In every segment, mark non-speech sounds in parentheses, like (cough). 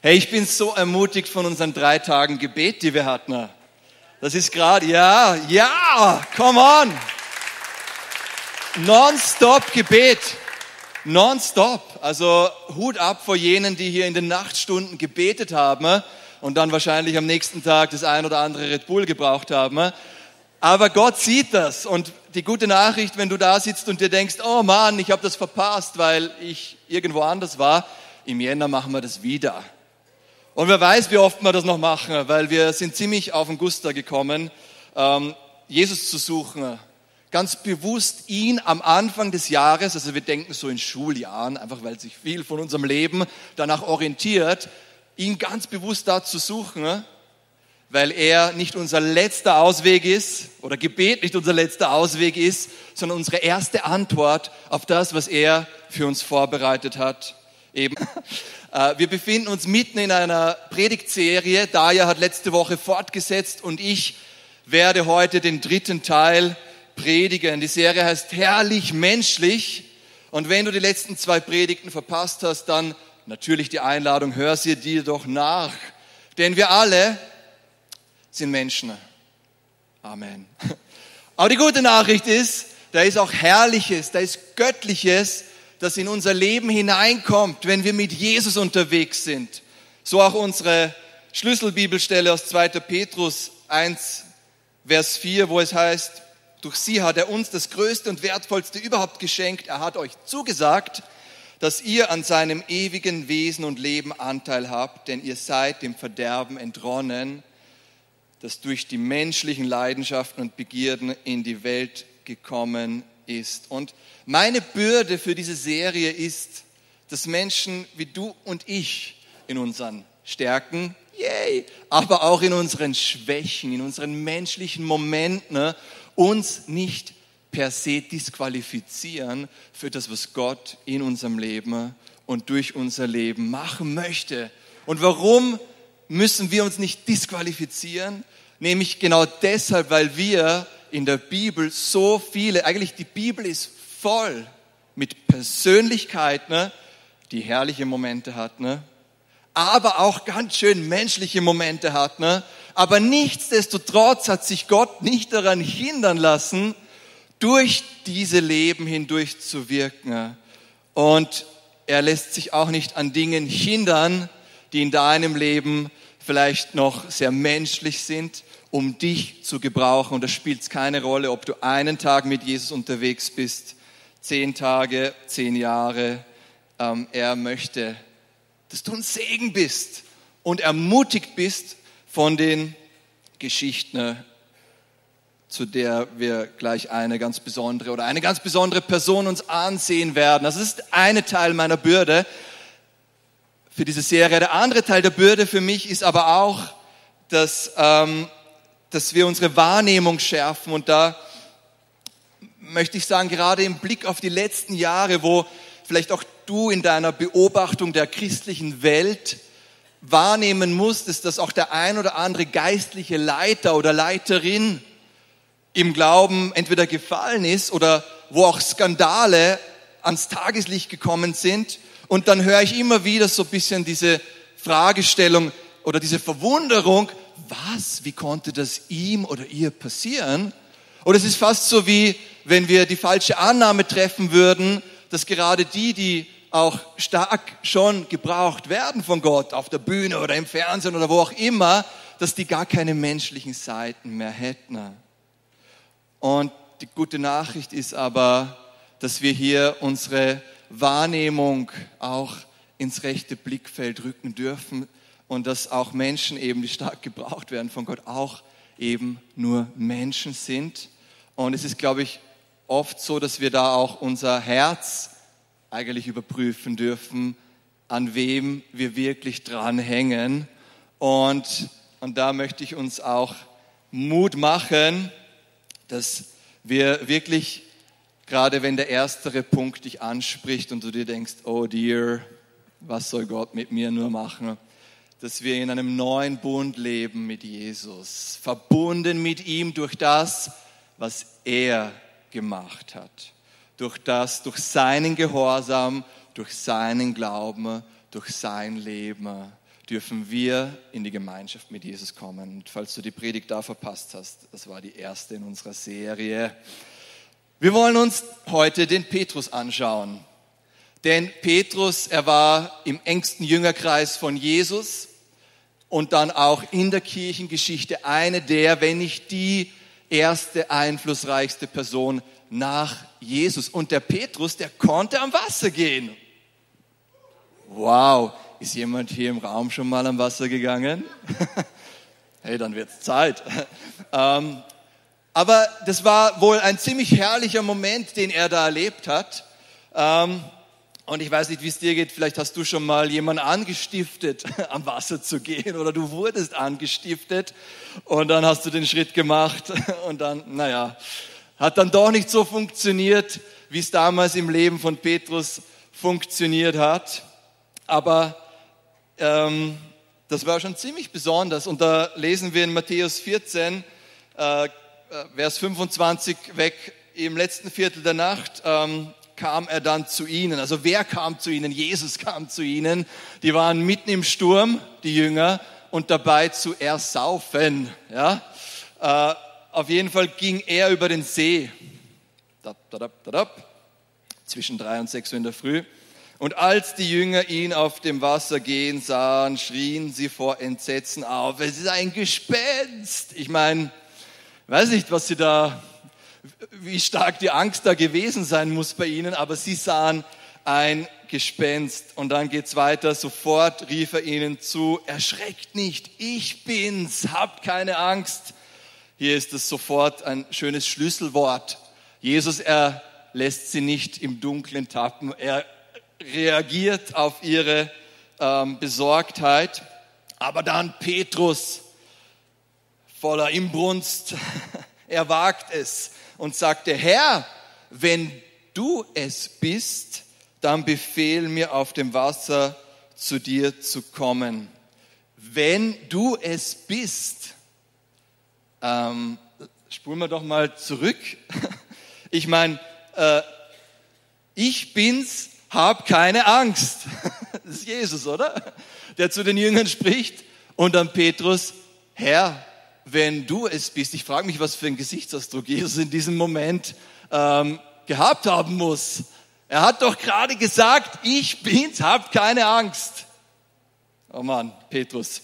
Hey, ich bin so ermutigt von unseren drei Tagen Gebet, die wir hatten. Das ist gerade, ja, ja, come on. Non-stop Gebet. Non-stop. Also Hut ab vor jenen, die hier in den Nachtstunden gebetet haben und dann wahrscheinlich am nächsten Tag das ein oder andere Red Bull gebraucht haben. Aber Gott sieht das und die gute Nachricht, wenn du da sitzt und dir denkst, oh Mann, ich habe das verpasst, weil ich irgendwo anders war, im Jänner machen wir das wieder. Und wer weiß, wie oft wir das noch machen, weil wir sind ziemlich auf den Guster gekommen, ähm, Jesus zu suchen, ganz bewusst ihn am Anfang des Jahres, also wir denken so in Schuljahren, einfach weil sich viel von unserem Leben danach orientiert, ihn ganz bewusst da zu suchen, weil er nicht unser letzter Ausweg ist oder Gebet nicht unser letzter Ausweg ist, sondern unsere erste Antwort auf das, was er für uns vorbereitet hat. Eben. (laughs) Äh, wir befinden uns mitten in einer Predigtserie. Daya hat letzte Woche fortgesetzt und ich werde heute den dritten Teil predigen. Die Serie heißt Herrlich menschlich. Und wenn du die letzten zwei Predigten verpasst hast, dann natürlich die Einladung, hör sie dir doch nach. Denn wir alle sind Menschen. Amen. (laughs) Aber die gute Nachricht ist, da ist auch Herrliches, da ist Göttliches, das in unser Leben hineinkommt, wenn wir mit Jesus unterwegs sind. So auch unsere Schlüsselbibelstelle aus 2. Petrus 1, Vers 4, wo es heißt, durch sie hat er uns das Größte und Wertvollste überhaupt geschenkt. Er hat euch zugesagt, dass ihr an seinem ewigen Wesen und Leben Anteil habt, denn ihr seid dem Verderben entronnen, das durch die menschlichen Leidenschaften und Begierden in die Welt gekommen ist. Und meine Bürde für diese Serie ist, dass Menschen wie du und ich in unseren Stärken, yay, aber auch in unseren Schwächen, in unseren menschlichen Momenten ne, uns nicht per se disqualifizieren für das, was Gott in unserem Leben und durch unser Leben machen möchte. Und warum müssen wir uns nicht disqualifizieren? Nämlich genau deshalb, weil wir in der Bibel so viele, eigentlich die Bibel ist voll mit Persönlichkeiten, ne, die herrliche Momente hat, ne, aber auch ganz schön menschliche Momente hat. Ne, aber nichtsdestotrotz hat sich Gott nicht daran hindern lassen, durch diese Leben hindurch zu wirken. Und er lässt sich auch nicht an Dingen hindern, die in deinem Leben vielleicht noch sehr menschlich sind, um dich zu gebrauchen. Und da spielt es keine Rolle, ob du einen Tag mit Jesus unterwegs bist, zehn Tage, zehn Jahre. Ähm, er möchte, dass du ein Segen bist und ermutigt bist von den Geschichten, zu der wir gleich eine ganz besondere oder eine ganz besondere Person uns ansehen werden. Das ist eine Teil meiner Bürde für diese Serie. Der andere Teil der Bürde für mich ist aber auch, dass, ähm, dass wir unsere Wahrnehmung schärfen. Und da möchte ich sagen, gerade im Blick auf die letzten Jahre, wo vielleicht auch du in deiner Beobachtung der christlichen Welt wahrnehmen musstest, dass auch der ein oder andere geistliche Leiter oder Leiterin im Glauben entweder gefallen ist oder wo auch Skandale ans Tageslicht gekommen sind, und dann höre ich immer wieder so ein bisschen diese Fragestellung oder diese Verwunderung, was, wie konnte das ihm oder ihr passieren? Oder es ist fast so wie, wenn wir die falsche Annahme treffen würden, dass gerade die, die auch stark schon gebraucht werden von Gott, auf der Bühne oder im Fernsehen oder wo auch immer, dass die gar keine menschlichen Seiten mehr hätten. Und die gute Nachricht ist aber, dass wir hier unsere Wahrnehmung auch ins rechte Blickfeld rücken dürfen und dass auch Menschen eben, die stark gebraucht werden von Gott, auch eben nur Menschen sind. Und es ist, glaube ich, oft so, dass wir da auch unser Herz eigentlich überprüfen dürfen, an wem wir wirklich dran hängen. Und, und da möchte ich uns auch Mut machen, dass wir wirklich Gerade wenn der erstere Punkt dich anspricht und du dir denkst, oh dear, was soll Gott mit mir nur machen? Dass wir in einem neuen Bund leben mit Jesus, verbunden mit ihm durch das, was er gemacht hat. Durch das, durch seinen Gehorsam, durch seinen Glauben, durch sein Leben, dürfen wir in die Gemeinschaft mit Jesus kommen. Und falls du die Predigt da verpasst hast, das war die erste in unserer Serie. Wir wollen uns heute den Petrus anschauen. Denn Petrus, er war im engsten Jüngerkreis von Jesus und dann auch in der Kirchengeschichte eine der, wenn nicht die erste einflussreichste Person nach Jesus. Und der Petrus, der konnte am Wasser gehen. Wow, ist jemand hier im Raum schon mal am Wasser gegangen? (laughs) hey, dann wird's Zeit. (laughs) Ähm, aber das war wohl ein ziemlich herrlicher Moment, den er da erlebt hat. Ähm, und ich weiß nicht, wie es dir geht. Vielleicht hast du schon mal jemanden angestiftet, (laughs) am Wasser zu gehen oder du wurdest angestiftet und dann hast du den Schritt gemacht (laughs) und dann, naja, hat dann doch nicht so funktioniert, wie es damals im Leben von Petrus funktioniert hat. Aber ähm, das war schon ziemlich besonders. Und da lesen wir in Matthäus 14, äh, äh Vers 25 weg, im letzten Viertel der Nacht. Ähm, kam er dann zu ihnen. Also wer kam zu ihnen? Jesus kam zu ihnen. Die waren mitten im Sturm, die Jünger, und dabei zu ersaufen. Ja? Äh, auf jeden Fall ging er über den See. Da, da, da, zwischen drei und sechs Uhr in der Früh. Und als die Jünger ihn auf dem Wasser gehen sahen, schrien sie vor Entsetzen auf. Es ist ein Gespenst. Ich meine, weiß nicht, was sie da wie stark die Angst da gewesen sein muss bei ihnen, aber sie sahen ein Gespenst. Und dann geht's weiter. Sofort rief er ihnen zu, erschreckt nicht, ich bin's, habt keine Angst. Hier ist es sofort ein schönes Schlüsselwort. Jesus, er lässt sie nicht im Dunkeln tappen. Er reagiert auf ihre ähm, Besorgtheit. Aber dann Petrus, voller Imbrunst, (laughs) er wagt es und sagte, Herr, wenn du es bist, dann befehl mir auf dem Wasser zu dir zu kommen. Wenn du es bist, ähm, spulen wir doch mal zurück. (laughs) Ich meine, äh, ich bin's, hab keine Angst. (laughs) Das ist Jesus, oder? Der zu den Jüngern spricht und dann Petrus, Herr, wenn du es bist. Ich frage mich, was für ein Gesichtsausdruck Jesus in diesem Moment ähm, gehabt haben muss. Er hat doch gerade gesagt, ich bin's, habt keine Angst. Oh Mann, Petrus.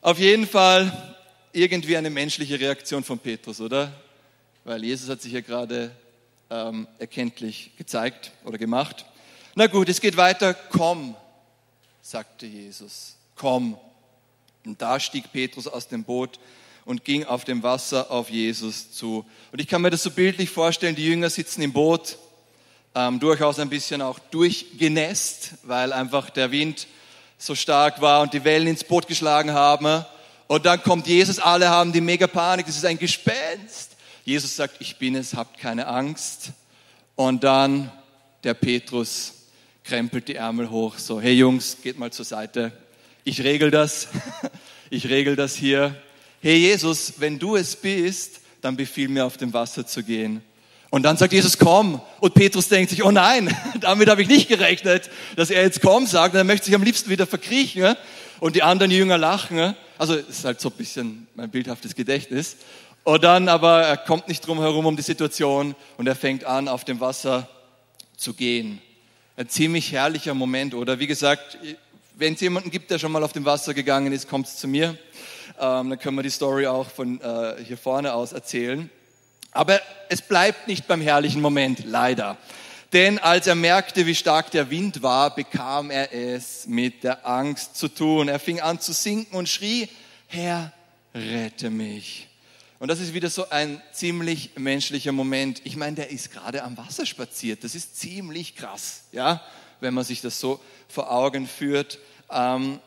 Auf jeden Fall irgendwie eine menschliche Reaktion von Petrus, oder? Weil Jesus hat sich ja gerade ähm, erkenntlich gezeigt oder gemacht. Na gut, es geht weiter. Komm, sagte Jesus. Komm. Und da stieg Petrus aus dem Boot und ging auf dem Wasser auf Jesus zu. Und ich kann mir das so bildlich vorstellen, die Jünger sitzen im Boot, ähm, durchaus ein bisschen auch durchgenässt, weil einfach der Wind so stark war und die Wellen ins Boot geschlagen haben. Und dann kommt Jesus, alle haben die mega Panik, das ist ein Gespenst. Jesus sagt, ich bin es, habt keine Angst. Und dann der Petrus krempelt die Ärmel hoch, so, hey Jungs, geht mal zur Seite. Ich regel das. (laughs) Ich regel das hier hey Jesus, wenn du es bist, dann befiehl mir auf dem Wasser zu gehen. Und dann sagt Jesus, komm. Und Petrus denkt sich, oh nein, (laughs) damit habe ich nicht gerechnet, dass er jetzt komm sagt. Und er möchte sich am liebsten wieder verkriechen. Und die anderen Jünger lachen. Also ist halt so ein bisschen mein bildhaftes Gedächtnis. Und dann aber, er kommt nicht drum herum um die Situation und er fängt an, auf dem Wasser zu gehen. Ein ziemlich herrlicher Moment, oder? Wie gesagt, wenn es jemanden gibt, der schon mal auf dem Wasser gegangen ist, kommt es zu mir. Ähm, dann können wir die Story auch von äh, hier vorne aus erzählen. Aber es bleibt nicht beim herrlichen Moment, leider. Denn als er merkte, wie stark der Wind war, bekam er es mit der Angst zu tun. Er fing an zu sinken und schrie, Herr, rette mich. Und das ist wieder so ein ziemlich menschlicher Moment. Ich meine, der ist gerade am Wasser spaziert. Das ist ziemlich krass, ja, wenn man sich das so vor Augen führt. Ähm,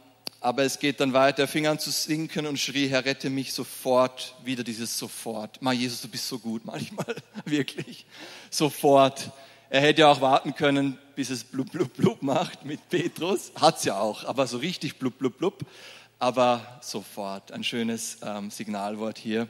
aber es geht dann weiter. Er fing an zu sinken und schrie, Herr, rette mich sofort. Wieder dieses sofort. Mal Jesus, du bist so gut (laughs) manchmal. Wirklich. Sofort. Er hätte ja auch warten können, bis es blub, blub, blub macht mit Petrus. Hat's ja auch, aber so richtig blub, blub, blub. Aber sofort. Ein schönes ähm, Signalwort hier.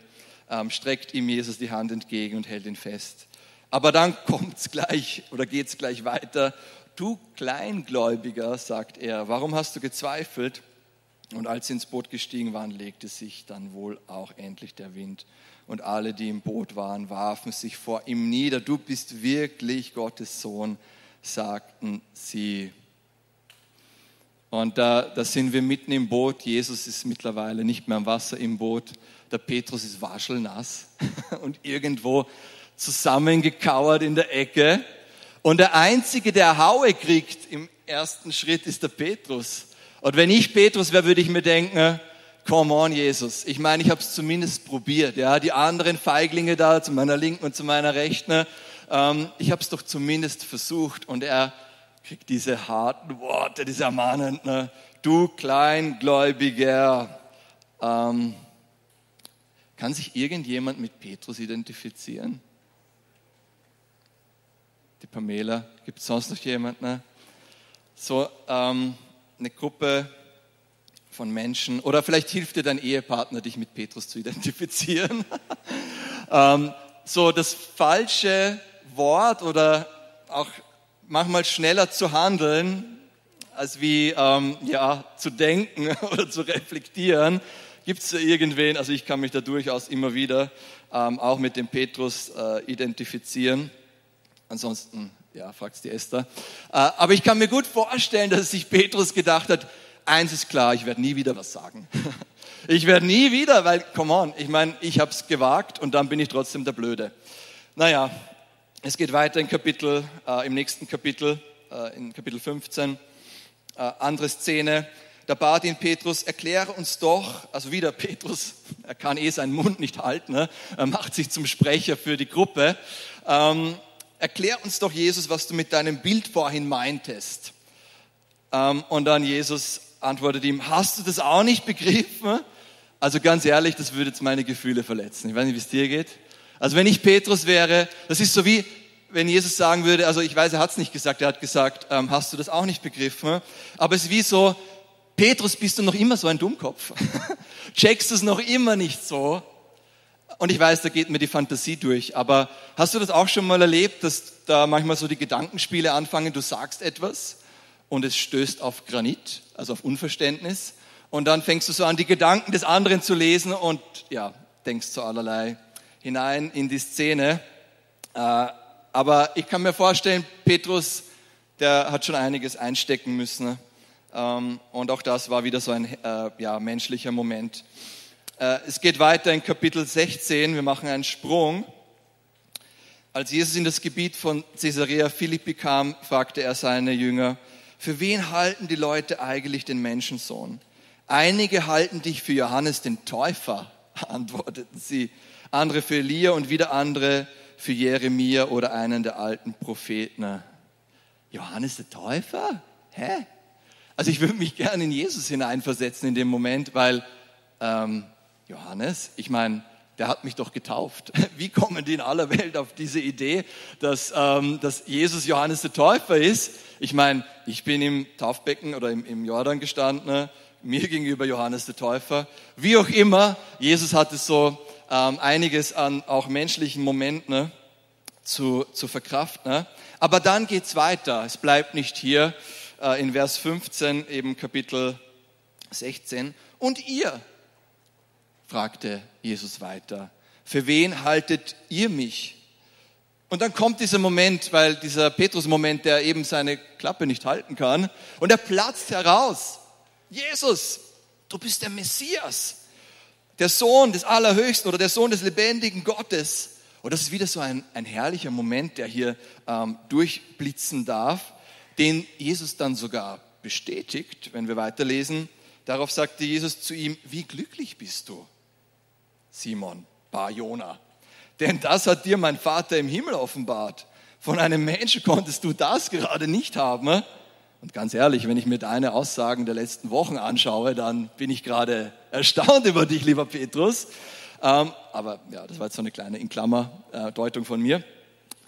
Ähm, streckt ihm Jesus die Hand entgegen und hält ihn fest. Aber dann (laughs) kommt's gleich oder geht's gleich weiter. Du Kleingläubiger, sagt er, warum hast du gezweifelt? Und als sie ins Boot gestiegen waren, legte sich dann wohl auch endlich der Wind. Und alle, die im Boot waren, warfen sich vor ihm nieder. Du bist wirklich Gottes Sohn, sagten sie. Und da, da sind wir mitten im Boot. Jesus ist mittlerweile nicht mehr am Wasser im Boot. Der Petrus ist waschelnass (laughs) und irgendwo zusammengekauert in der Ecke. Und der Einzige, der Haue kriegt im ersten Schritt, ist der Petrus. Und wenn ich Petrus wäre, würde ich mir denken, come on, Jesus. Ich meine, ich habe es zumindest probiert. Ja, die anderen Feiglinge da, zu meiner Linken und zu meiner Rechten, ähm, ich habe es doch zumindest versucht. Und er kriegt diese harten Worte, diese ermahnenden, du Kleingläubiger. Ähm, kann sich irgendjemand mit Petrus identifizieren? Die Pamela, gibt es sonst noch jemanden? So, ähm, eine Gruppe von Menschen, oder vielleicht hilft dir dein Ehepartner, dich mit Petrus zu identifizieren. (laughs) ähm, so das falsche Wort oder auch manchmal schneller zu handeln, als wie ähm, ja, zu denken (laughs) oder zu reflektieren. Gibt es irgendwen, also ich kann mich da durchaus immer wieder ähm, auch mit dem Petrus äh, identifizieren. Ansonsten ja, fragt die Esther. Äh, aber ich kann mir gut vorstellen, dass sich Petrus gedacht hat, eins ist klar, ich werde nie wieder was sagen. (laughs) Ich werde nie wieder, weil, come on, ich meine, ich habe es gewagt und dann bin ich trotzdem der Blöde. Naja, es geht weiter in Kapitel, äh, im nächsten Kapitel, äh, in Kapitel 15, äh, andere Szene. Da bat ihn Petrus, erkläre uns doch, also wieder Petrus, er kann eh seinen Mund nicht halten, ne? er macht sich zum Sprecher für die Gruppe. Ähm, erklär uns doch, Jesus, was du mit deinem Bild vorhin meintest. Ähm, und dann Jesus antwortet ihm, hast du das auch nicht begriffen? Also ganz ehrlich, das würde jetzt meine Gefühle verletzen. Ich weiß nicht, wie es dir geht. Also wenn ich Petrus wäre, das ist so wie, wenn Jesus sagen würde, also ich weiß, er hat es nicht gesagt, er hat gesagt, ähm, hast du das auch nicht begriffen? Aber es ist wie so, Petrus, bist du noch immer so ein Dummkopf? (laughs) Checkst du es noch immer nicht so? Und ich weiß, da geht mir die Fantasie durch, aber hast du das auch schon mal erlebt, dass da manchmal so die Gedankenspiele anfangen, du sagst etwas und es stößt auf Granit, also auf Unverständnis und dann fängst du so an, die Gedanken des anderen zu lesen und ja, denkst so allerlei hinein in die Szene. Äh, aber ich kann mir vorstellen, Petrus, der hat schon einiges einstecken müssen. Ähm, und auch das war wieder so ein äh, ja, menschlicher Moment. Äh, es geht weiter in Kapitel 16. Wir machen einen Sprung. Als Jesus in das Gebiet von Caesarea Philippi kam, fragte er seine Jünger, für wen halten die Leute eigentlich den Menschensohn? Einige halten dich für Johannes den Täufer, (laughs) antworteten sie, andere für Elia und wieder andere für Jeremia oder einen der alten Propheten. Johannes der Täufer? Hä? Also ich würde mich gerne in Jesus hineinversetzen in dem Moment, weil ähm, Johannes, ich meine, der hat mich doch getauft. (laughs) Wie kommen die in aller Welt auf diese Idee, dass, ähm, dass Jesus Johannes der Täufer ist? Ich meine, ich bin im Taufbecken oder im, im Jordan gestanden, mir gegenüber Johannes der Täufer. Wie auch immer, Jesus hatte so ähm, einiges an auch menschlichen Momenten ne, zu, zu verkraften. Aber dann geht's weiter. Es bleibt nicht hier äh, in Vers 15, eben Kapitel 16. Und ihr, fragte Jesus weiter. Für wen haltet ihr mich? Und dann kommt dieser Moment, weil dieser Petrus-Moment, der eben seine Klappe nicht halten kann, und er platzt heraus. Jesus, du bist der Messias, der Sohn des Allerhöchsten oder der Sohn des lebendigen Gottes. Und das ist wieder so ein, ein herrlicher Moment, der hier ähm, durchblitzen darf, den Jesus dann sogar bestätigt, wenn wir weiterlesen. Darauf sagte Jesus zu ihm, wie glücklich bist du, Simon, Bar Jona. Denn das hat dir mein Vater im Himmel offenbart. Von einem Menschen konntest du das gerade nicht haben. Ne? Und ganz ehrlich, wenn ich mir deine Aussagen der letzten Wochen anschaue, dann bin ich gerade erstaunt über dich, lieber Petrus. Ähm, aber ja, das war jetzt so eine kleine in Klammer äh, Deutung von mir.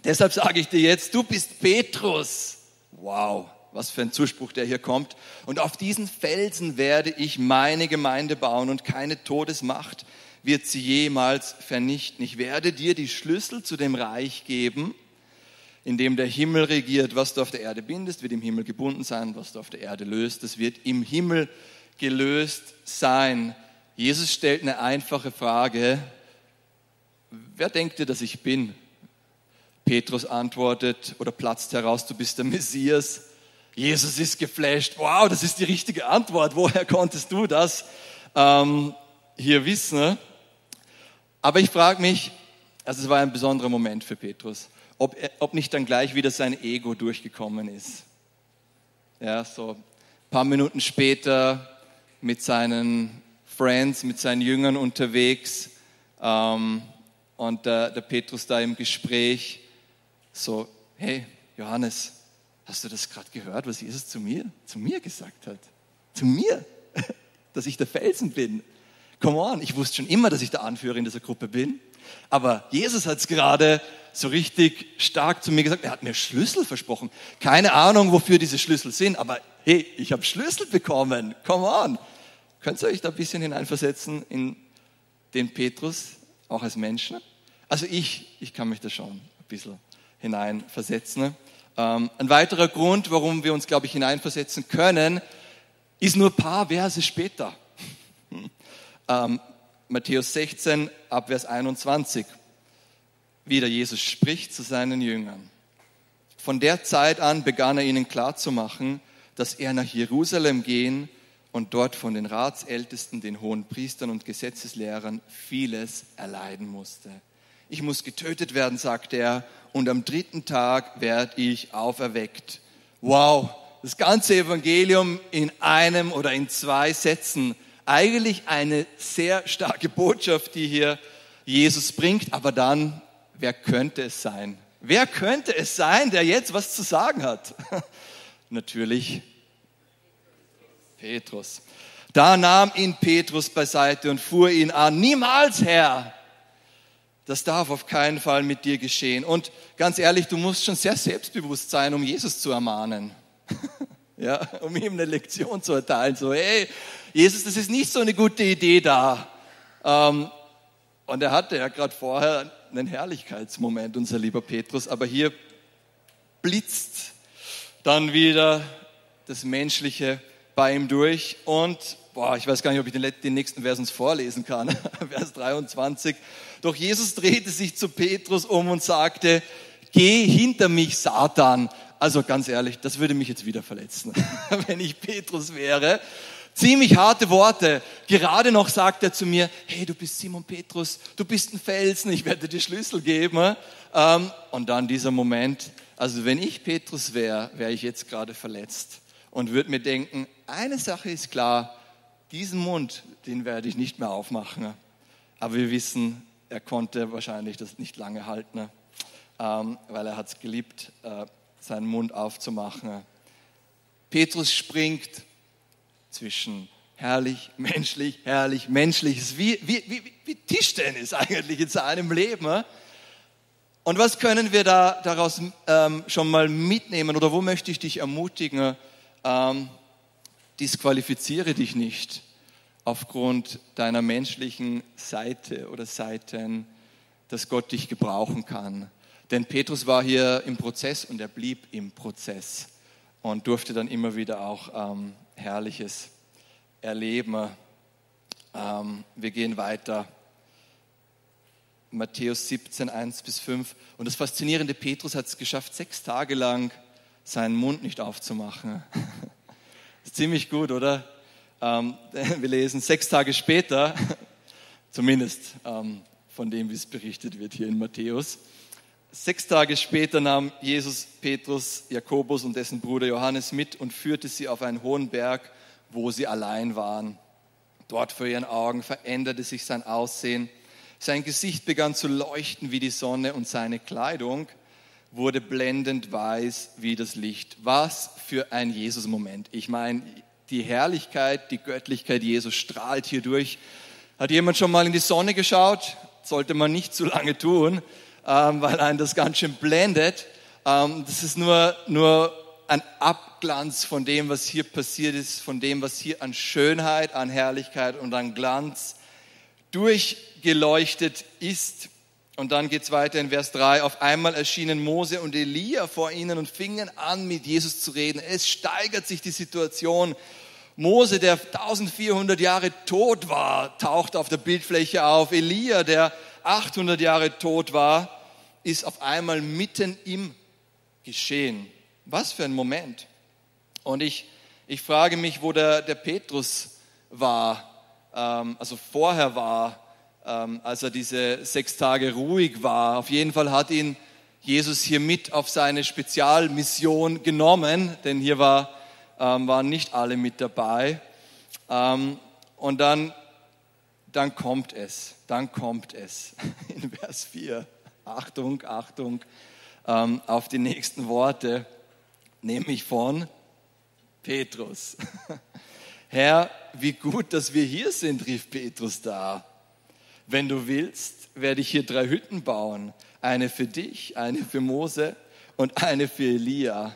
Deshalb sage ich dir jetzt, du bist Petrus. Wow, was für ein Zuspruch, der hier kommt. Und auf diesen Felsen werde ich meine Gemeinde bauen und keine Todesmacht wird sie jemals vernichten. Ich werde dir die Schlüssel zu dem Reich geben, in dem der Himmel regiert. Was du auf der Erde bindest, wird im Himmel gebunden sein. Was du auf der Erde löst, das wird im Himmel gelöst sein. Jesus stellt eine einfache Frage. Wer denkt ihr, dass ich bin? Petrus antwortet oder platzt heraus, du bist der Messias. Jesus ist geflasht. Wow, das ist die richtige Antwort. Woher konntest du das ähm, hier wissen? Aber ich frage mich, also es war ein besonderer Moment für Petrus, ob, ob nicht dann gleich wieder sein Ego durchgekommen ist. Ja, so ein paar Minuten später mit seinen Friends, mit seinen Jüngern unterwegs ähm, und der, der Petrus da im Gespräch so, hey Johannes, hast du das gerade gehört, was Jesus zu mir, zu mir gesagt hat? Zu mir, (laughs) dass ich der Felsen bin. Come on, ich wusste schon immer, dass ich der Anführer in dieser Gruppe bin. Aber Jesus hat es gerade so richtig stark zu mir gesagt. Er hat mir Schlüssel versprochen. Keine Ahnung, wofür diese Schlüssel sind, aber hey, ich habe Schlüssel bekommen. Come on. Könnt ihr euch da ein bisschen hineinversetzen in den Petrus, auch als Menschen? Also ich, ich kann mich da schon ein bisschen hineinversetzen. Ähm, ein weiterer Grund, warum wir uns, glaube ich, hineinversetzen können, ist nur ein paar Verse später. Ähm, Matthäus 16, Abvers 21. Wieder Jesus spricht zu seinen Jüngern. Von der Zeit an begann er ihnen klarzumachen, dass er nach Jerusalem gehen und dort von den Ratsältesten, den hohen Priestern und Gesetzeslehrern vieles erleiden musste. Ich muss getötet werden, sagte er, und am dritten Tag werde ich auferweckt. Wow, das ganze Evangelium in einem oder in zwei Sätzen. Eigentlich eine sehr starke Botschaft, die hier Jesus bringt, aber dann, wer könnte es sein? Wer könnte es sein, der jetzt was zu sagen hat? (laughs) Natürlich Petrus. Da nahm ihn Petrus beiseite und fuhr ihn an. Niemals, Herr. Das darf auf keinen Fall mit dir geschehen. Und ganz ehrlich, du musst schon sehr selbstbewusst sein, um Jesus zu ermahnen. (laughs) ja, (laughs) um ihm eine Lektion zu erteilen. So, hey, Jesus, das ist nicht so eine gute Idee da. Ähm, und er hatte ja gerade vorher einen Herrlichkeitsmoment, unser lieber Petrus. Aber hier blitzt dann wieder das Menschliche bei ihm durch und boah, ich weiß gar nicht, ob ich den, den nächsten Vers uns vorlesen kann. (laughs) Vers 23. Doch Jesus drehte sich zu Petrus um und sagte, geh hinter mich, Satan. Also ganz ehrlich, das würde mich jetzt wieder verletzen, (laughs) wenn ich Petrus wäre. Ziemlich harte Worte. Gerade noch sagt er zu mir, hey, du bist Simon Petrus, du bist ein Felsen, ich werde dir Schlüssel geben. Ähm, und dann dieser Moment, also wenn ich Petrus wäre, wäre ich jetzt gerade verletzt und würde mir denken, eine Sache ist klar, diesen Mund, den werde ich nicht mehr aufmachen. Aber wir wissen, er konnte wahrscheinlich das nicht lange halten, ähm, weil er hat es geliebt, äh, seinen Mund aufzumachen. Petrus springt zwischen herrlich, menschlich, herrlich, menschlich. Es ist wie, wie, wie, wie Tischtennis eigentlich in seinem Leben. Und was können wir da daraus ähm, schon mal mitnehmen oder wo möchte ich dich ermutigen? ähm, disqualifiziere dich nicht aufgrund deiner menschlichen Seite oder Seiten, dass Gott dich gebrauchen kann. Denn Petrus war hier im Prozess und er blieb im Prozess und durfte dann immer wieder auch ähm, Herrliches erleben. Ähm, wir gehen weiter. Matthäus 17, 1 bis 5. Und das faszinierende, Petrus hat es geschafft, sechs Tage lang seinen Mund nicht aufzumachen. (laughs) Ist ziemlich gut, oder? Ähm, (laughs) wir lesen sechs Tage später, (laughs) zumindest ähm, von dem, wie es berichtet wird hier in Matthäus. Sechs Tage später nahm Jesus Petrus, Jakobus und dessen Bruder Johannes mit und führte sie auf einen hohen Berg, wo sie allein waren. Dort vor ihren Augen veränderte sich sein Aussehen. Sein Gesicht begann zu leuchten wie die Sonne und seine Kleidung wurde blendend weiß wie das Licht. Was für ein Jesus-Moment. Ich meine, die Herrlichkeit, die Göttlichkeit Jesus strahlt hier durch. Hat jemand schon mal in die Sonne geschaut? Sollte man nicht zu lange tun, ähm, weil einen das ganz schön blendet. Ähm, das ist nur, nur ein Abglanz von dem, was hier passiert ist, von dem, was hier an Schönheit, an Herrlichkeit und an Glanz durchgeleuchtet ist. Und dann geht es weiter in Vers 3. Auf einmal erschienen Mose und Elia vor ihnen und fingen an, mit Jesus zu reden. Es steigert sich die Situation. Mose, der 1400 Jahre tot war, taucht auf der Bildfläche auf. Elia, der 800 Jahre tot war, ist auf einmal mitten im Geschehen. Was für ein Moment. Und ich, ich frage mich, wo der, der Petrus war, ähm, also vorher war, ähm, als er diese sechs Tage ruhig war. Auf jeden Fall hat ihn Jesus hier mit auf seine Spezialmission genommen, denn hier war ähm, waren nicht alle mit dabei. Ähm, und dann, dann kommt es, dann kommt es (laughs) in Vers 4. Achtung, Achtung ähm, auf die nächsten Worte, nämlich von Petrus. (laughs) Herr, wie gut, dass wir hier sind, rief Petrus da. Wenn du willst, werde ich hier drei Hütten bauen. Eine für dich, eine für Mose und eine für Elia.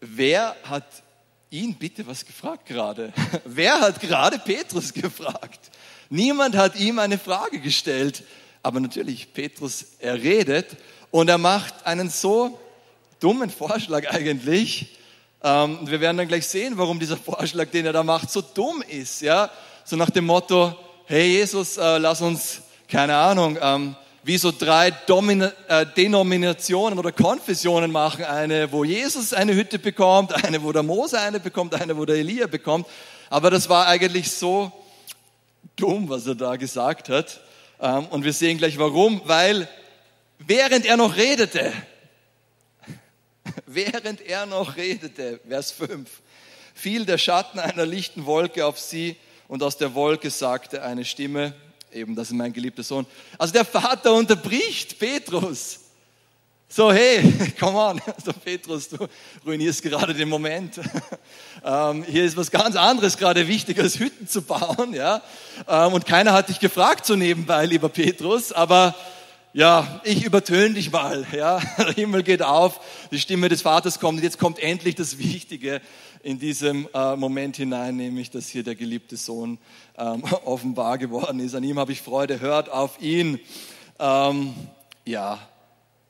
Wer hat ihn bitte was gefragt gerade? (laughs) Wer hat gerade Petrus gefragt? Niemand hat ihm eine Frage gestellt. Aber natürlich, Petrus, er redet und er macht einen so dummen Vorschlag eigentlich. Ähm, wir werden dann gleich sehen, warum dieser Vorschlag, den er da macht, so dumm ist. Ja? So nach dem Motto, hey Jesus, äh, lass uns, keine Ahnung, ähm, wie so drei Domina äh, Denominationen oder Konfessionen machen. Eine, wo Jesus eine Hütte bekommt, eine, wo der Mose eine bekommt, eine, wo der Elia bekommt. Aber das war eigentlich so dumm, was er da gesagt hat. Ähm, und wir sehen gleich warum, weil während er noch redete, (laughs) während er noch redete, Vers 5, fiel der Schatten einer lichten Wolke auf sie und aus der Wolke sagte eine Stimme, eben, das ist mein geliebter Sohn. Also der Vater unterbricht Petrus. So, hey, (laughs) come on, (laughs) so Petrus, du ruinierst gerade den Moment. (laughs) Ähm, hier ist was ganz anderes gerade wichtig, als Hütten zu bauen, ja. Ähm, und keiner hat dich gefragt so nebenbei, lieber Petrus, aber ja, ich übertöne dich mal, ja. Der Himmel geht auf, die Stimme des Vaters kommt jetzt kommt endlich das Wichtige in diesem äh, Moment hinein, nämlich, dass hier der geliebte Sohn ähm, offenbar geworden ist. An ihm habe ich Freude, hört auf ihn. Ähm, ja,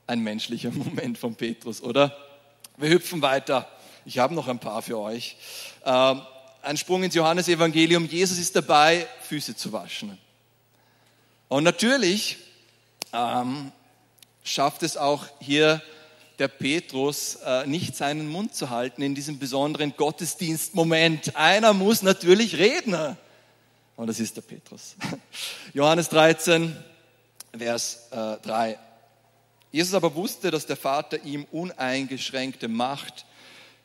ein menschlicher (laughs) Moment von Petrus, oder? Wir hüpfen weiter. Ich habe noch ein paar für euch. Ähm, ein Sprung ins Johannesevangelium. Jesus ist dabei, Füße zu waschen. Und natürlich ähm, schafft es auch hier der Petrus äh, nicht seinen Mund zu halten in diesem besonderen Gottesdienstmoment. Einer muss natürlich reden. Und das ist der Petrus. (laughs) Johannes 13, Vers äh, 3. Jesus aber wusste, dass der Vater ihm uneingeschränkte Macht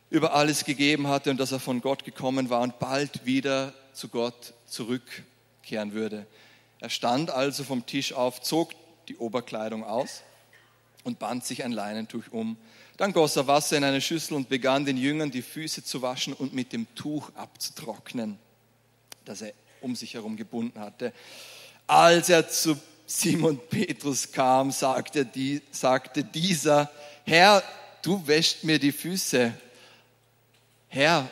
über alles gegeben hatte und dass er von Gott gekommen war und bald wieder zu Gott zurückkehren würde. Er stand also vom Tisch auf, zog die Oberkleidung aus und band sich ein Leinentuch um. Dann goss er Wasser in eine Schüssel und begann den Jüngern die Füße zu waschen und mit dem Tuch abzutrocknen, das er um sich herum gebunden hatte. Als er zu Simon Petrus kam, sagte, die, sagte dieser, Herr, du wäschst mir die Füße. Herr,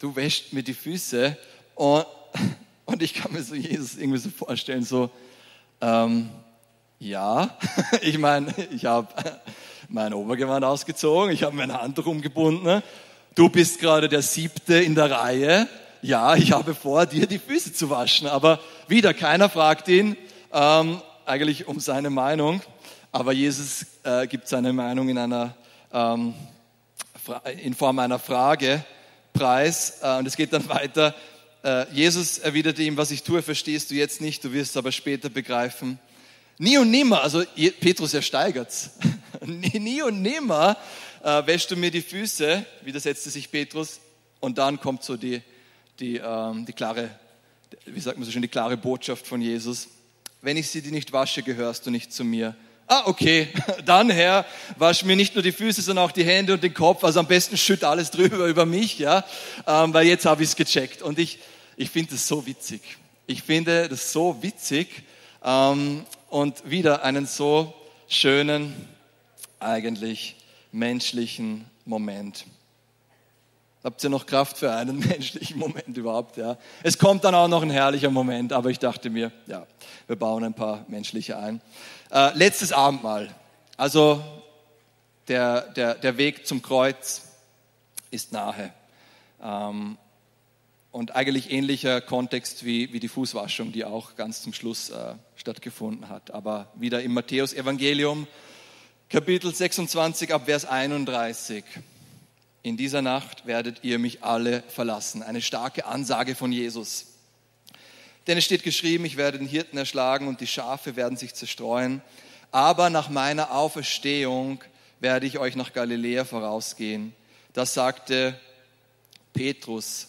du wäschst mir die Füße. Und, (laughs) und ich kann mir so Jesus irgendwie so vorstellen, so, ähm, ja, (laughs) ich meine, ich habe (laughs) mein Obergewand ausgezogen, ich habe mein Handtuch umgebunden. Du bist gerade der siebte in der Reihe. Ja, ich habe vor, dir die Füße zu waschen. Aber wieder, keiner fragt ihn ähm, eigentlich um seine Meinung. Aber Jesus äh, gibt seine Meinung in, einer, ähm, in Form einer Frage preis. Äh, und es geht dann weiter. Äh, Jesus erwiderte ihm, was ich tue, verstehst du jetzt nicht, du wirst es aber später begreifen. Nie und nimmer, also Petrus, er steigert's. (laughs) Nie und nimmer äh, wäschst du mir die Füße, widersetzte sich Petrus. Und dann kommt so die, die, ähm, die klare, wie sagt man so schön, die klare Botschaft von Jesus. Wenn ich sie dir nicht wasche, gehörst du nicht zu mir. Ah, okay, (laughs) dann Herr, wasch mir nicht nur die Füße, sondern auch die Hände und den Kopf. Also am besten schütt alles drüber (laughs) über mich, ja, ähm, weil jetzt habe ich es gecheckt. Und ich, ich finde das so witzig. Ich finde das so witzig, ähm, und wieder einen so schönen, eigentlich menschlichen Moment. Habt ihr noch Kraft für einen (laughs) menschlichen Moment überhaupt? Ja. Es kommt dann auch noch ein herrlicher Moment, aber ich dachte mir, ja, wir bauen ein paar menschliche ein. Äh, letztes Abendmahl. Also der, der, der Weg zum Kreuz ist nahe. Ähm, und eigentlich ähnlicher Kontext wie, wie die Fußwaschung, die auch ganz zum Schluss äh, stattgefunden hat. Aber wieder im Matthäus-Evangelium, Kapitel 26 ab Vers 31. In dieser Nacht werdet ihr mich alle verlassen. Eine starke Ansage von Jesus. Denn es steht geschrieben, ich werde den Hirten erschlagen und die Schafe werden sich zerstreuen. Aber nach meiner Auferstehung werde ich euch nach Galiläa vorausgehen. Das sagte Petrus,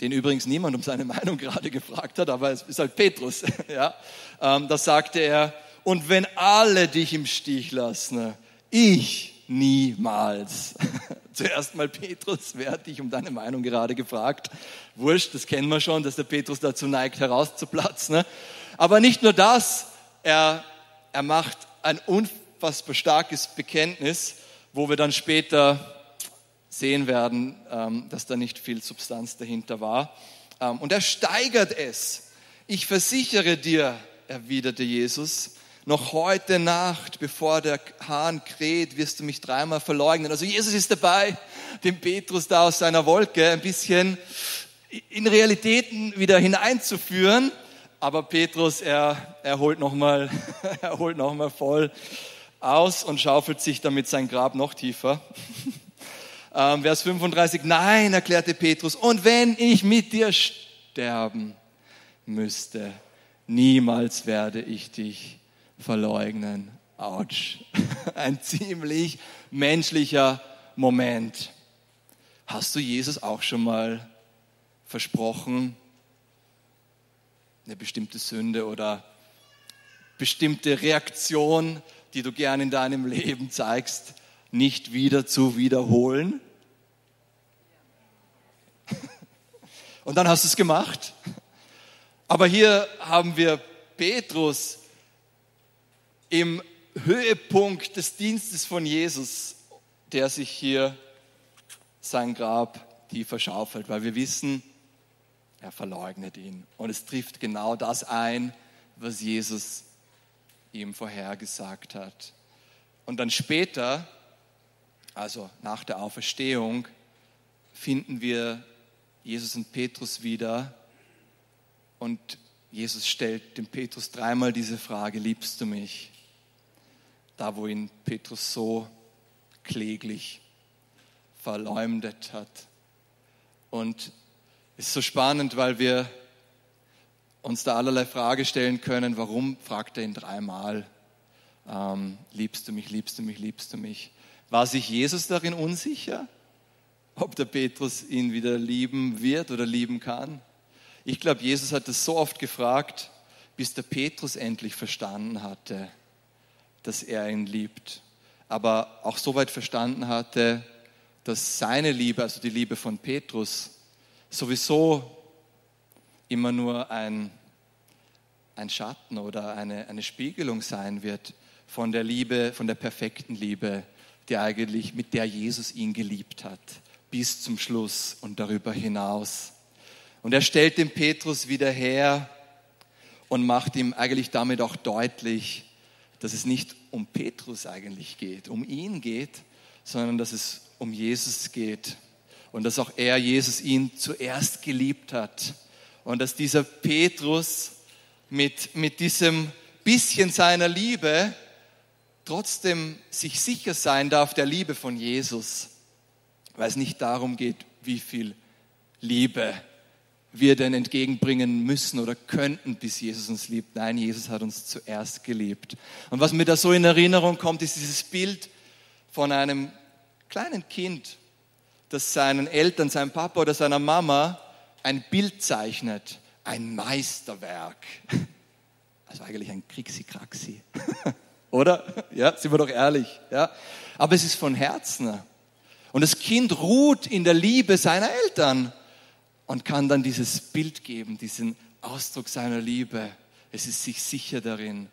den übrigens niemand um seine Meinung (laughs) gerade gefragt hat, aber es ist halt Petrus. (laughs) ja, ähm, das sagte er. Und wenn alle dich im Stich lassen, ich niemals. (laughs) Zuerst mal Petrus, wer hat dich um deine Meinung gerade gefragt? Wurscht, das kennen wir schon, dass der Petrus dazu neigt, herauszuplatzen. Ne? Aber nicht nur das, er, er macht ein unfassbar starkes Bekenntnis, wo wir dann später sehen werden, ähm, dass da nicht viel Substanz dahinter war. Ähm, und er steigert es. Ich versichere dir, erwiderte Jesus, noch heute Nacht, bevor der Hahn kräht, wirst du mich dreimal verleugnen. Also Jesus ist dabei, den Petrus da aus seiner Wolke ein bisschen in Realitäten wieder hineinzuführen. Aber Petrus, er, er holt nochmal, noch (laughs) voll aus und schaufelt sich damit sein Grab noch tiefer. (laughs) Ähm, Vers 35, nein, erklärte Petrus, und wenn ich mit dir sterben müsste, niemals werde ich dich verleugnen. Autsch. (laughs) Ein ziemlich menschlicher Moment. Hast du Jesus auch schon mal versprochen, eine bestimmte Sünde oder bestimmte Reaktion, die du gern in deinem Leben zeigst, nicht wieder zu wiederholen? (laughs) Und dann hast du es gemacht. Aber hier haben wir Petrus im Höhepunkt des Dienstes von Jesus, der sich hier sein Grab tiefer schaufelt, weil wir wissen, er verleugnet ihn. Und es trifft genau das ein, was Jesus ihm vorhergesagt hat. Und dann später also nach der Auferstehung, finden wir Jesus und Petrus wieder und Jesus stellt dem Petrus dreimal diese Frage, liebst du mich? Da, wo ihn Petrus so kläglich verleumdet hat. Und es ist so spannend, weil wir uns da allerlei Frage stellen können, warum fragt er ihn dreimal, ähm, liebst du mich, liebst du mich, liebst du mich? War sich Jesus darin unsicher, ob der Petrus ihn wieder lieben wird oder lieben kann? Ich glaube, Jesus hat das so oft gefragt, bis der Petrus endlich verstanden hatte, dass er ihn liebt. Aber auch so weit verstanden hatte, dass seine Liebe, also die Liebe von Petrus, sowieso immer nur ein, ein Schatten oder eine, eine Spiegelung sein wird von der Liebe, von der perfekten Liebe, der eigentlich, mit der Jesus ihn geliebt hat, bis zum Schluss und darüber hinaus. Und er stellt den Petrus wieder her und macht ihm eigentlich damit auch deutlich, dass es nicht um Petrus eigentlich geht, um ihn geht, sondern dass es um Jesus geht. Und dass auch er, Jesus, ihn zuerst geliebt hat. Und dass dieser Petrus mit, mit diesem bisschen seiner Liebe trotzdem sich sicher sein darf der Liebe von Jesus, weil es nicht darum geht, wie viel Liebe wir denn entgegenbringen müssen oder könnten, bis Jesus uns liebt. Nein, Jesus hat uns zuerst geliebt. Und was mir da so in Erinnerung kommt, ist dieses Bild von einem kleinen Kind, das seinen Eltern, seinem Papa oder seiner Mama ein Bild zeichnet, ein Meisterwerk. Also eigentlich ein Kriegskraxi. (laughs) Oder? Ja, sind wir doch ehrlich. Ja. Aber es ist von Herzen. Und das Kind ruht in der Liebe seiner Eltern und kann dann dieses Bild geben, diesen Ausdruck seiner Liebe. Es ist sich sicher darin,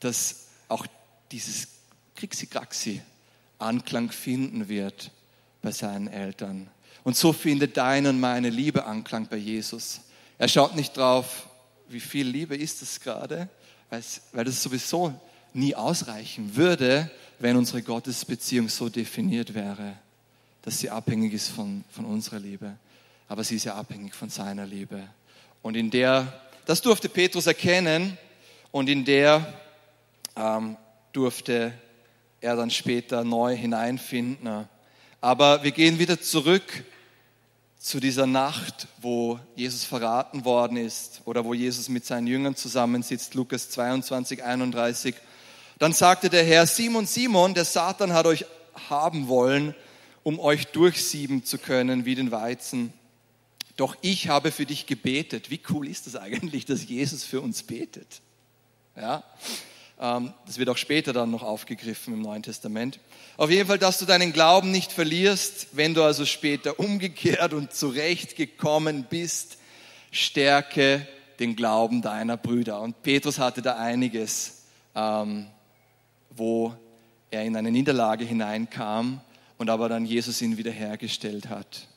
dass auch dieses Krixi-Kraxi Anklang finden wird bei seinen Eltern. Und so findet deine und meine Liebe Anklang bei Jesus. Er schaut nicht drauf, wie viel Liebe ist es gerade, weil das sowieso nie ausreichen würde, wenn unsere Gottesbeziehung so definiert wäre, dass sie abhängig ist von, von unserer Liebe. Aber sie ist ja abhängig von seiner Liebe. Und in der, das durfte Petrus erkennen und in der ähm, durfte er dann später neu hineinfinden. Aber wir gehen wieder zurück zu dieser Nacht, wo Jesus verraten worden ist oder wo Jesus mit seinen Jüngern zusammensitzt, Lukas 22, 31. Dann sagte der Herr, Simon, Simon, der Satan hat euch haben wollen, um euch durchsieben zu können wie den Weizen. Doch ich habe für dich gebetet. Wie cool ist das eigentlich, dass Jesus für uns betet? Ja, ähm, das wird auch später dann noch aufgegriffen im Neuen Testament. Auf jeden Fall, dass du deinen Glauben nicht verlierst, wenn du also später umgekehrt und zurechtgekommen bist, stärke den Glauben deiner Brüder. Und Petrus hatte da einiges, ähm, wo er in eine Niederlage hineinkam und aber dann Jesus ihn wiederhergestellt hat.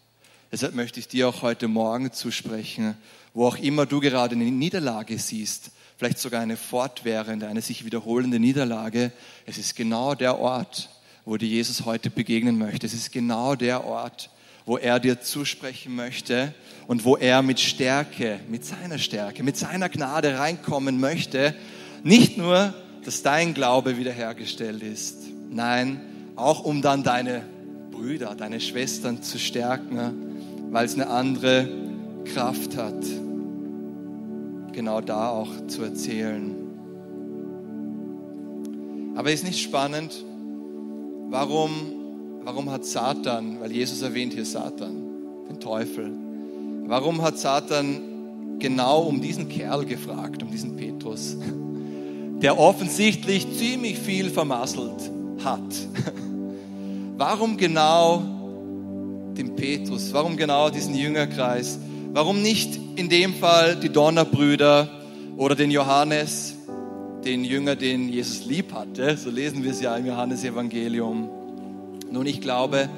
Deshalb möchte ich dir auch heute Morgen zusprechen, wo auch immer du gerade eine Niederlage siehst, vielleicht sogar eine fortwährende, eine sich wiederholende Niederlage. Es ist genau der Ort, wo dir Jesus heute begegnen möchte. Es ist genau der Ort, wo er dir zusprechen möchte und wo er mit Stärke, mit seiner Stärke, mit seiner Gnade reinkommen möchte. Nicht nur, dass dein Glaube wiederhergestellt ist, nein, auch um dann deine Brüder, deine Schwestern zu stärken, weil es eine andere Kraft hat genau da auch zu erzählen. Aber ist nicht spannend, warum, warum hat Satan, weil Jesus erwähnt hier Satan, den Teufel, warum hat Satan genau um diesen Kerl gefragt, um diesen Petrus, (laughs) der offensichtlich ziemlich viel vermasselt hat? (laughs) Warum genau den Petrus? Warum genau diesen Jüngerkreis? Warum nicht in dem Fall die Donnerbrüder oder den Johannes, den Jünger, den Jesus lieb hatte? So lesen wir es ja im Johannesevangelium. Nun, ich glaube,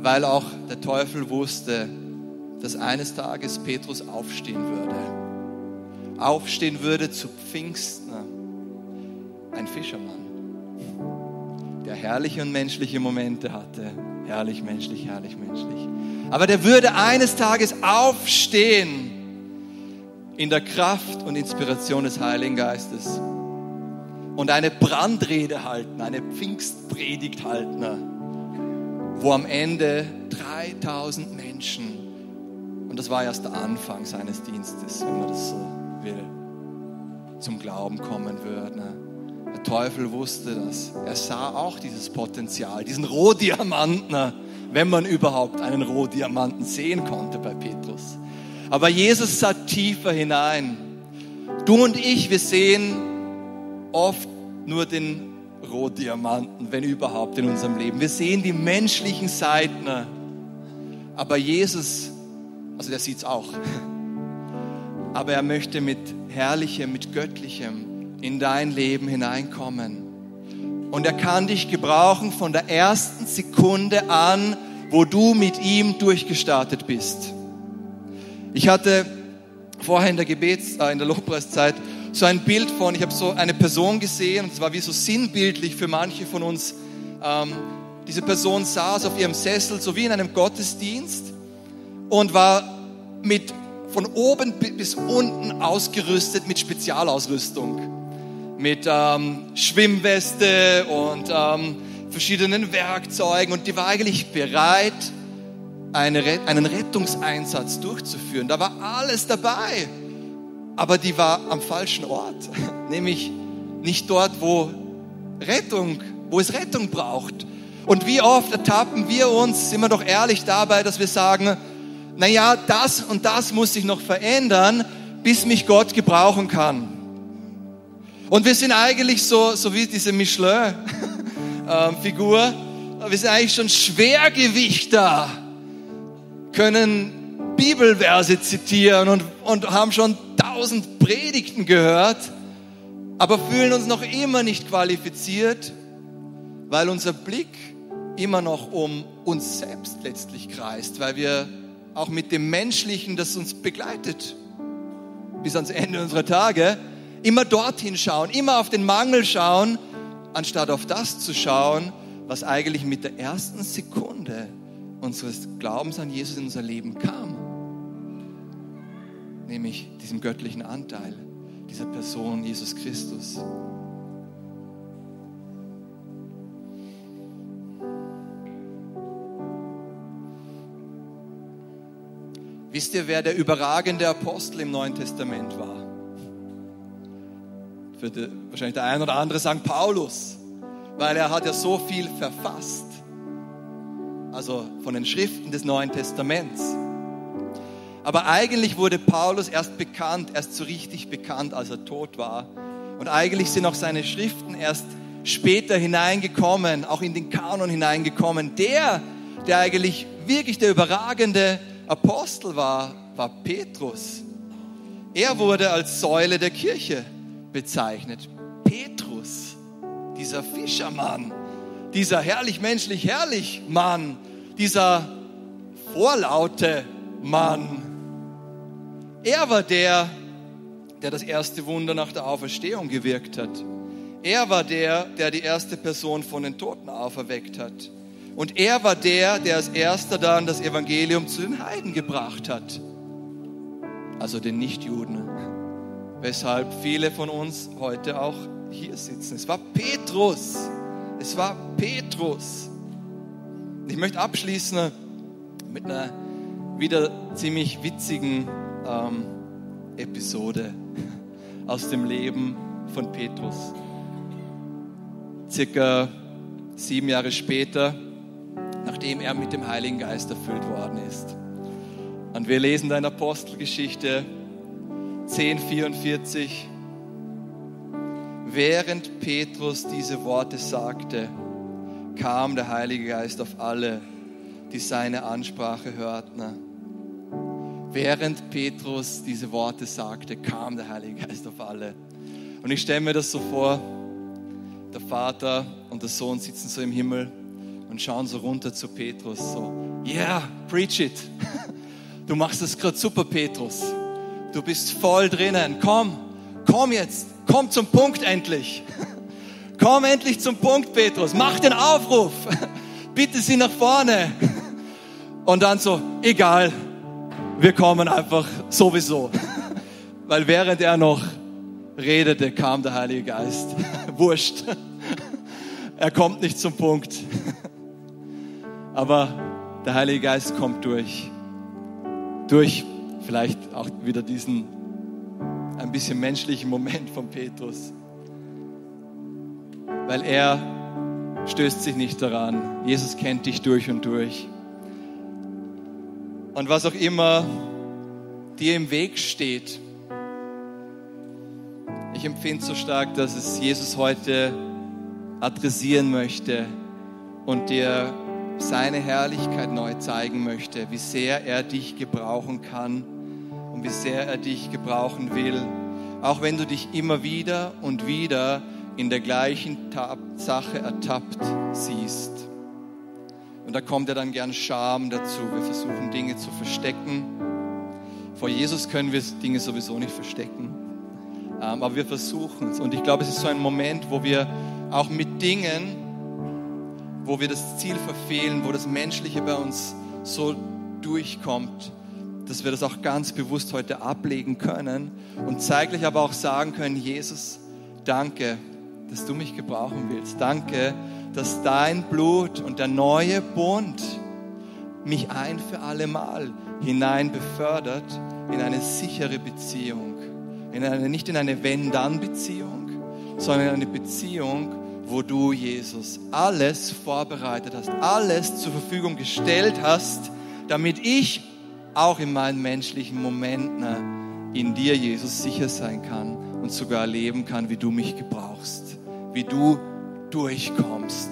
weil auch der Teufel wusste, dass eines Tages Petrus aufstehen würde. Aufstehen würde zu Pfingsten. Ein Fischermann, der herrliche und menschliche Momente hatte. Herrlich, menschlich, herrlich, menschlich. Aber der würde eines Tages aufstehen in der Kraft und Inspiration des Heiligen Geistes und eine Brandrede halten, eine Pfingstpredigt halten, wo am Ende 3000 Menschen, und das war erst der Anfang seines Dienstes, wenn man das so will, zum Glauben kommen würden. Der Teufel wusste das. Er sah auch dieses Potenzial, diesen Rohdiamanten, wenn man überhaupt einen Rohdiamanten sehen konnte bei Petrus. Aber Jesus sah tiefer hinein. Du und ich, wir sehen oft nur den Rohdiamanten, wenn überhaupt in unserem Leben. Wir sehen die menschlichen Seiten. Aber Jesus, also der sieht es auch. (laughs) Aber er möchte mit Herrlichem, mit Göttlichem in dein Leben hineinkommen. Und er kann dich gebrauchen von der ersten Sekunde an, wo du mit ihm durchgestartet bist. Ich hatte vorher in der Gebets, äh, in der Lobpreiszeit so ein Bild von, ich habe so eine Person gesehen und es war wie so sinnbildlich für manche von uns. Ähm, diese Person saß auf ihrem Sessel, so wie in einem Gottesdienst und war mit von oben bis unten ausgerüstet mit Spezialausrüstung mit ähm, Schwimmweste und ähm, verschiedenen Werkzeugen und die war eigentlich bereit, eine, einen Rettungseinsatz durchzuführen. Da war alles dabei, aber die war am falschen Ort, (laughs) nämlich nicht dort, wo Rettung, wo es Rettung braucht. Und wie oft ertappen wir uns, sind wir doch ehrlich dabei, dass wir sagen, naja, das und das muss sich noch verändern, bis mich Gott gebrauchen kann. Und wir sind eigentlich so, so wie diese Michelin-Figur, (laughs) ähm, wir sind eigentlich schon Schwergewichter, können Bibelverse zitieren und, und haben schon tausend Predigten gehört, aber fühlen uns noch immer nicht qualifiziert, weil unser Blick immer noch um uns selbst letztlich kreist, weil wir auch mit dem Menschlichen, das uns begleitet, bis ans Ende unserer Tage, immer dorthin schauen, immer auf den Mangel schauen, anstatt auf das zu schauen, was eigentlich mit der ersten Sekunde unseres Glaubens an Jesus in unser Leben kam. nämlich diesem göttlichen Anteil, dieser Person Jesus Christus. Wisst ihr, wer der überragende Apostel im Neuen Testament war? Würde wahrscheinlich der ein oder andere sagen Paulus, weil er hat ja so viel verfasst. Also von den Schriften des Neuen Testaments. Aber eigentlich wurde Paulus erst bekannt, erst so richtig bekannt, als er tot war. Und eigentlich sind auch seine Schriften erst später hineingekommen, auch in den Kanon hineingekommen. Der, der eigentlich wirklich der überragende Apostel war, war Petrus. Er wurde als Säule der Kirche bezeichnet. Petrus, dieser Fischermann, dieser herrlich menschlich herrlich Mann, dieser vorlaute Mann. Er war der, der das erste Wunder nach der Auferstehung gewirkt hat. Er war der, der die erste Person von den Toten auferweckt hat. Und er war der, der als erster dann das Evangelium zu den Heiden gebracht hat. Also den Nichtjuden. Weshalb viele von uns heute auch hier sitzen. Es war Petrus. Es war Petrus. Ich möchte abschließen mit einer wieder ziemlich witzigen ähm, Episode aus dem Leben von Petrus. Circa sieben Jahre später nachdem er mit dem Heiligen Geist erfüllt worden ist. Und wir lesen da in Apostelgeschichte 10,44. Während Petrus diese Worte sagte, kam der Heilige Geist auf alle, die seine Ansprache hörten. Während Petrus diese Worte sagte, kam der Heilige Geist auf alle. Und ich stelle mir das so vor, der Vater und der Sohn sitzen so im Himmel und schauen so runter zu Petrus, so, yeah, preach it. (laughs) Du machst das gerade super, Petrus. Du bist voll drinnen. Komm, komm jetzt, komm zum Punkt endlich. Komm endlich zum Punkt, Petrus. Mach den Aufruf. Bitte sie nach vorne. Und dann so, egal, wir kommen einfach sowieso. Weil während er noch redete, kam der Heilige Geist. (laughs) Wurscht. Er kommt nicht zum Punkt. Aber der Heilige Geist kommt durch. Durch vielleicht auch wieder diesen ein bisschen menschlichen Moment von Petrus. Weil er stößt sich nicht daran. Jesus kennt dich durch und durch. Und was auch immer dir im Weg steht, ich empfinde so stark, dass es Jesus heute adressieren möchte und dir seine Herrlichkeit neu zeigen möchte, wie sehr er dich gebrauchen kann und wie sehr er dich gebrauchen will. Auch wenn du dich immer wieder und wieder in der gleichen Sache ertappt siehst. Und da kommt ja dann gern Scham dazu. Wir versuchen Dinge zu verstecken. Vor Jesus können wir Dinge sowieso nicht verstecken. Ähm, aber wir versuchen es. Und ich glaube, es ist so ein Moment, wo wir auch mit Dingen, wo wir das Ziel verfehlen, wo das Menschliche bei uns so durchkommt, dass wir das auch ganz bewusst heute ablegen können und zeitlich aber auch sagen können, Jesus, danke, dass du mich gebrauchen willst. Danke, dass dein Blut und der neue Bund mich ein für alle Mal hinein befördert in eine sichere Beziehung. In eine, nicht in eine Wenn-Dann-Beziehung, sondern in eine Beziehung, wo du, Jesus, alles vorbereitet hast, alles zur Verfügung gestellt hast, damit ich auch in meinen menschlichen Momenten in dir, Jesus, sicher sein kann und sogar erleben kann, wie du mich gebrauchst, wie du durchkommst.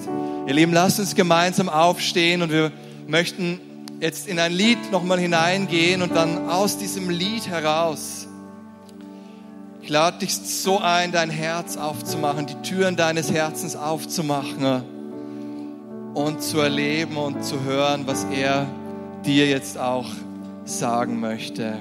Ihr Lieben, lasst uns gemeinsam aufstehen und wir möchten jetzt in ein Lied nochmal hineingehen und dann aus diesem Lied heraus ich lade dich so ein, dein Herz aufzumachen, die Türen deines Herzens aufzumachen und zu erleben und zu hören, was er dir jetzt auch sagen möchte.